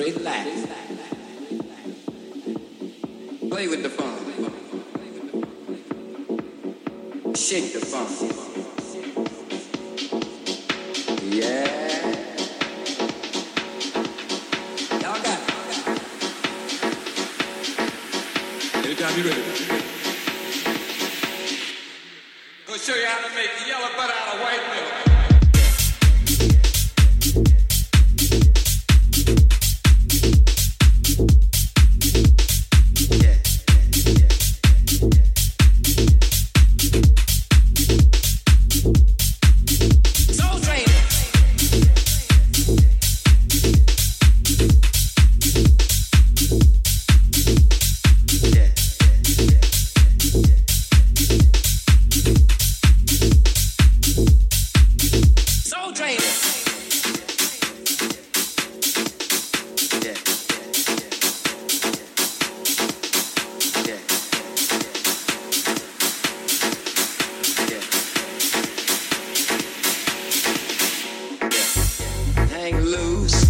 Relax. Play with the phone. Shake the phone. Yeah. Y'all got it. Anytime you're ready. Gonna show you how to make the yellow butter. lose.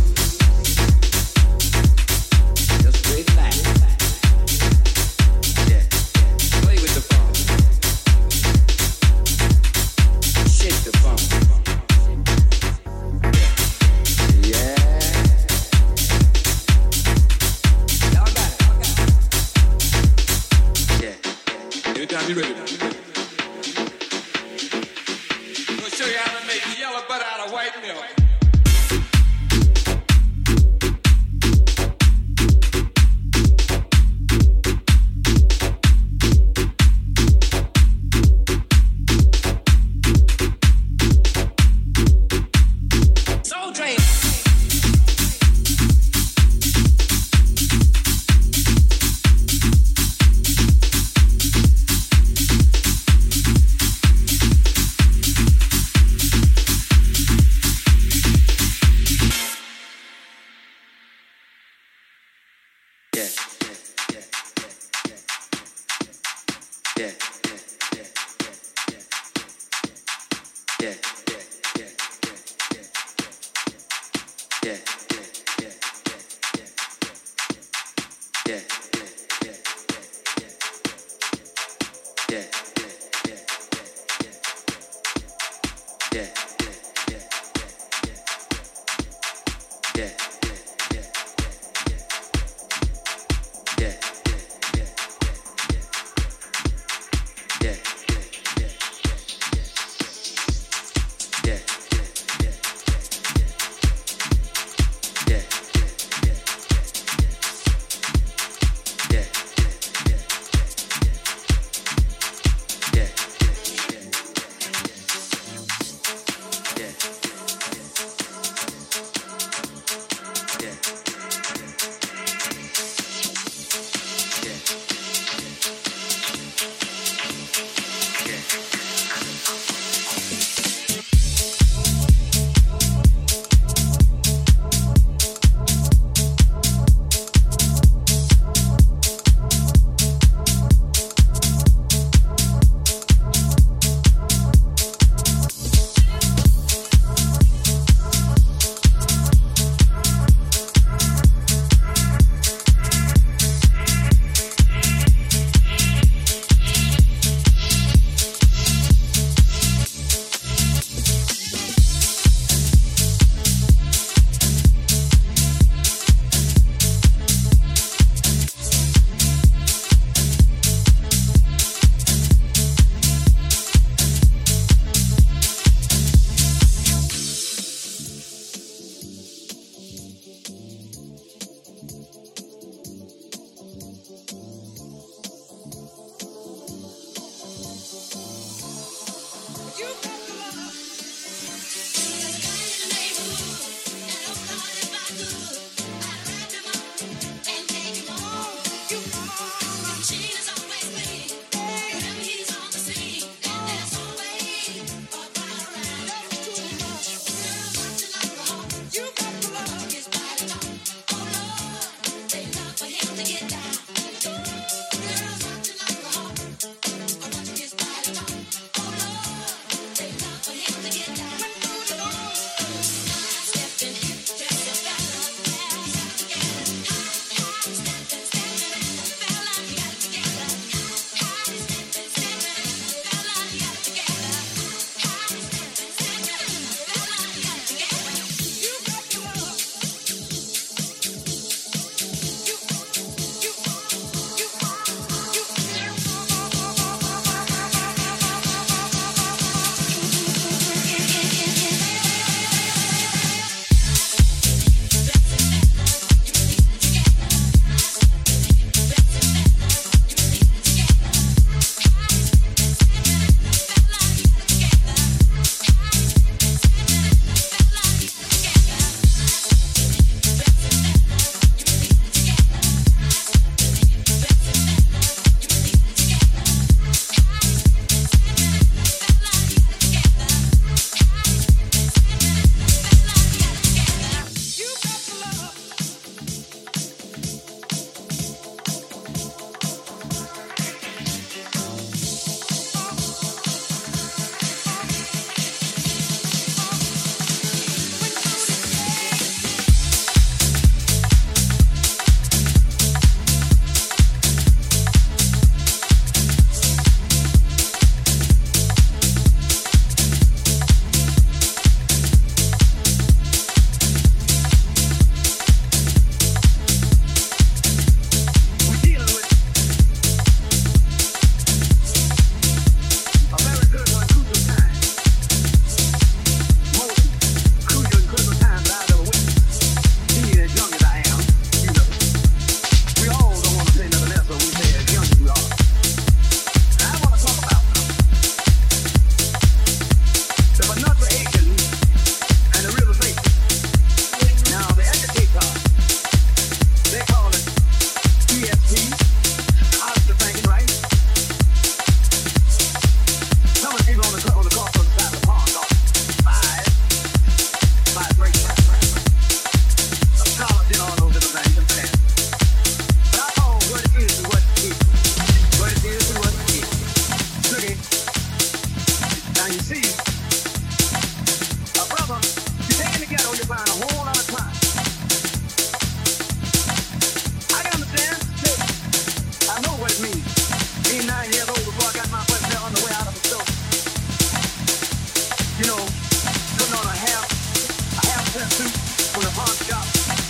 suit the a hard shop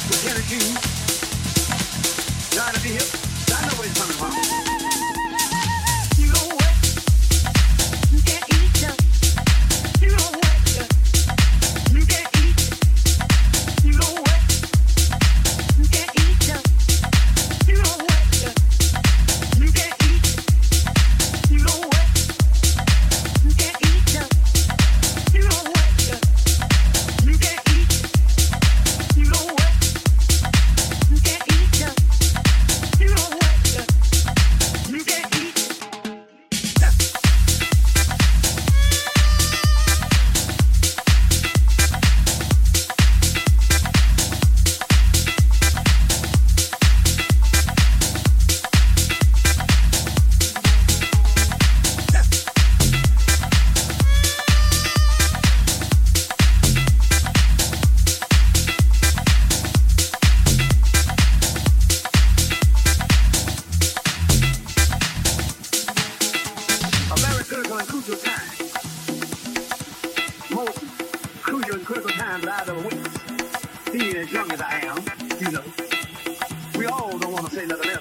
with Henry Trying to be hip.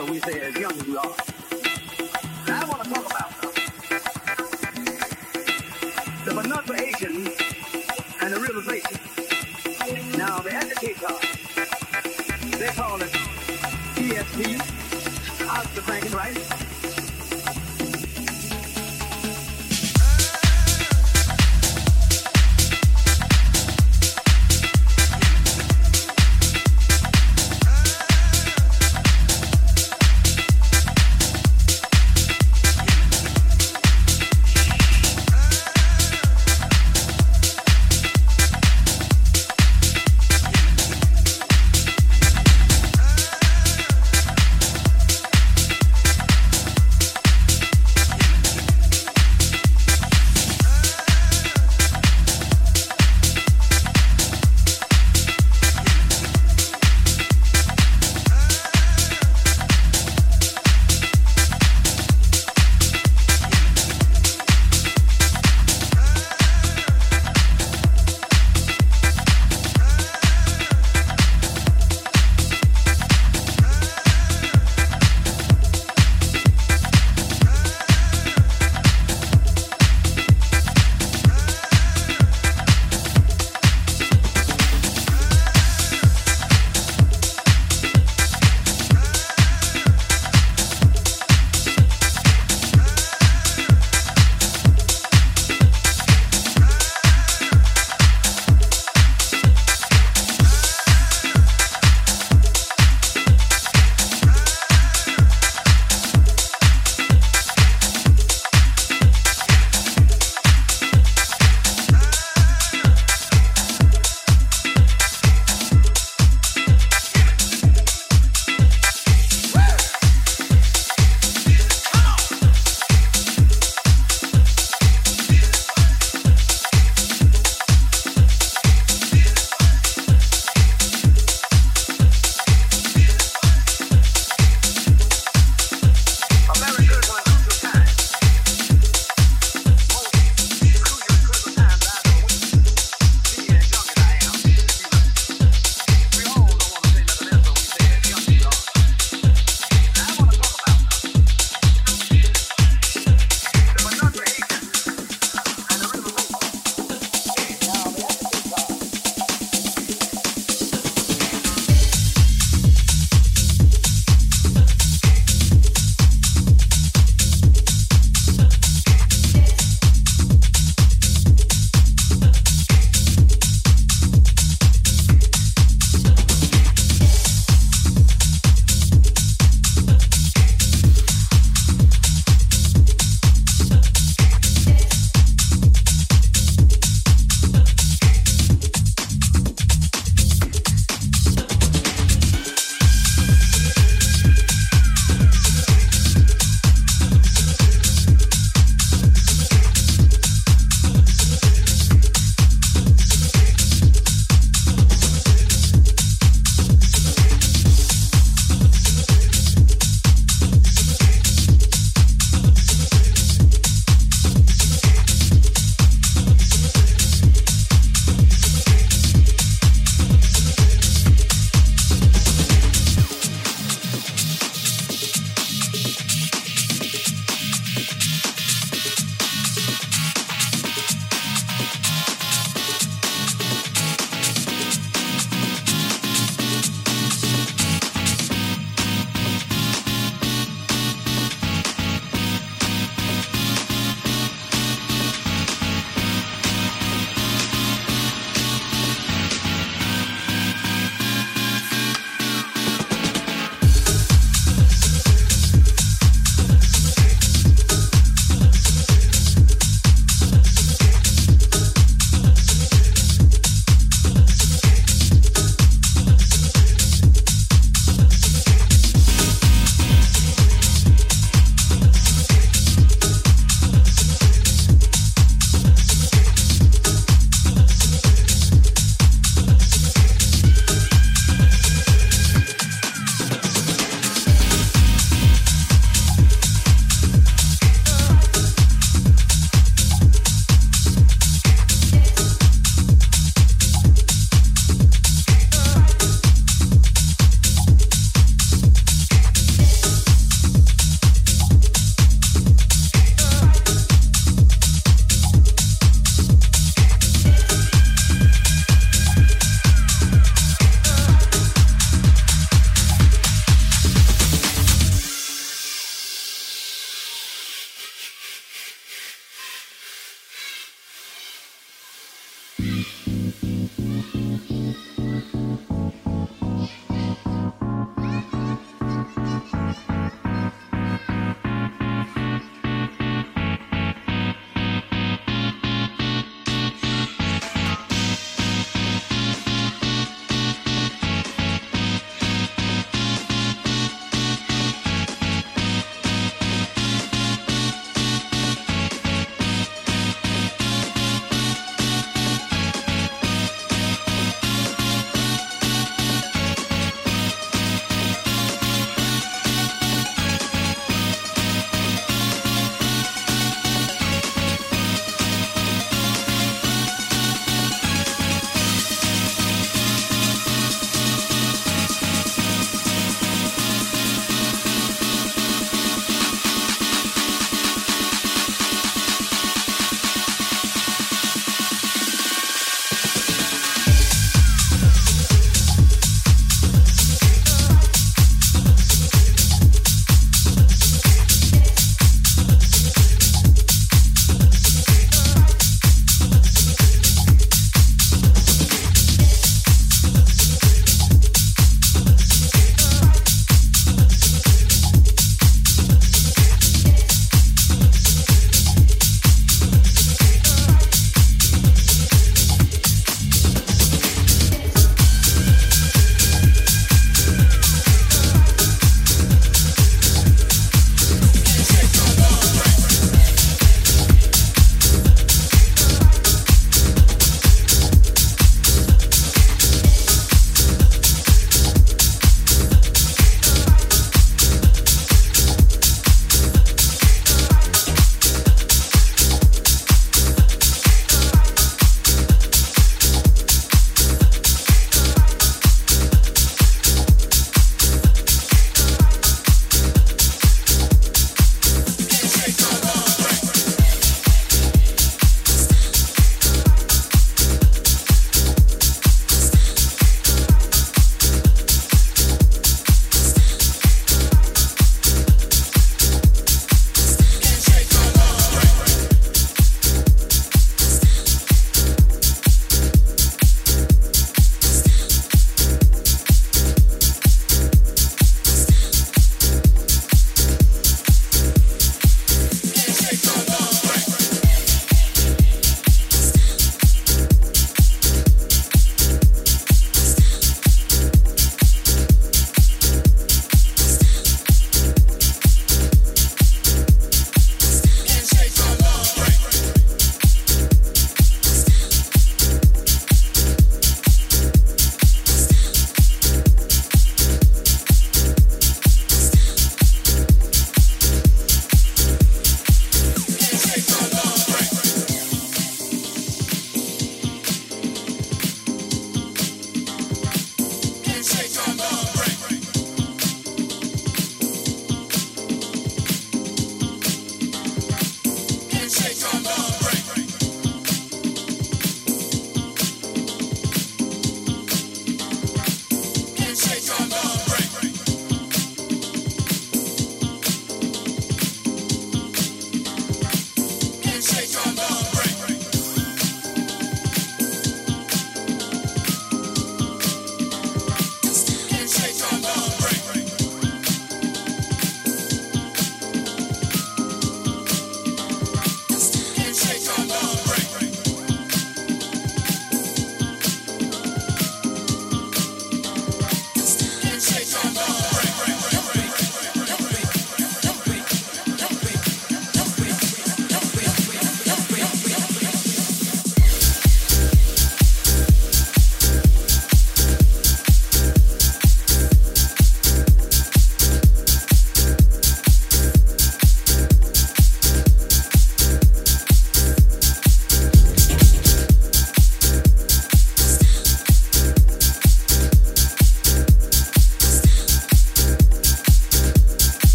so we say as young as we are. Now I want to talk about them. the pronunciation and the realization. Now the educator, they call it ESP, Oscar Franklin, right?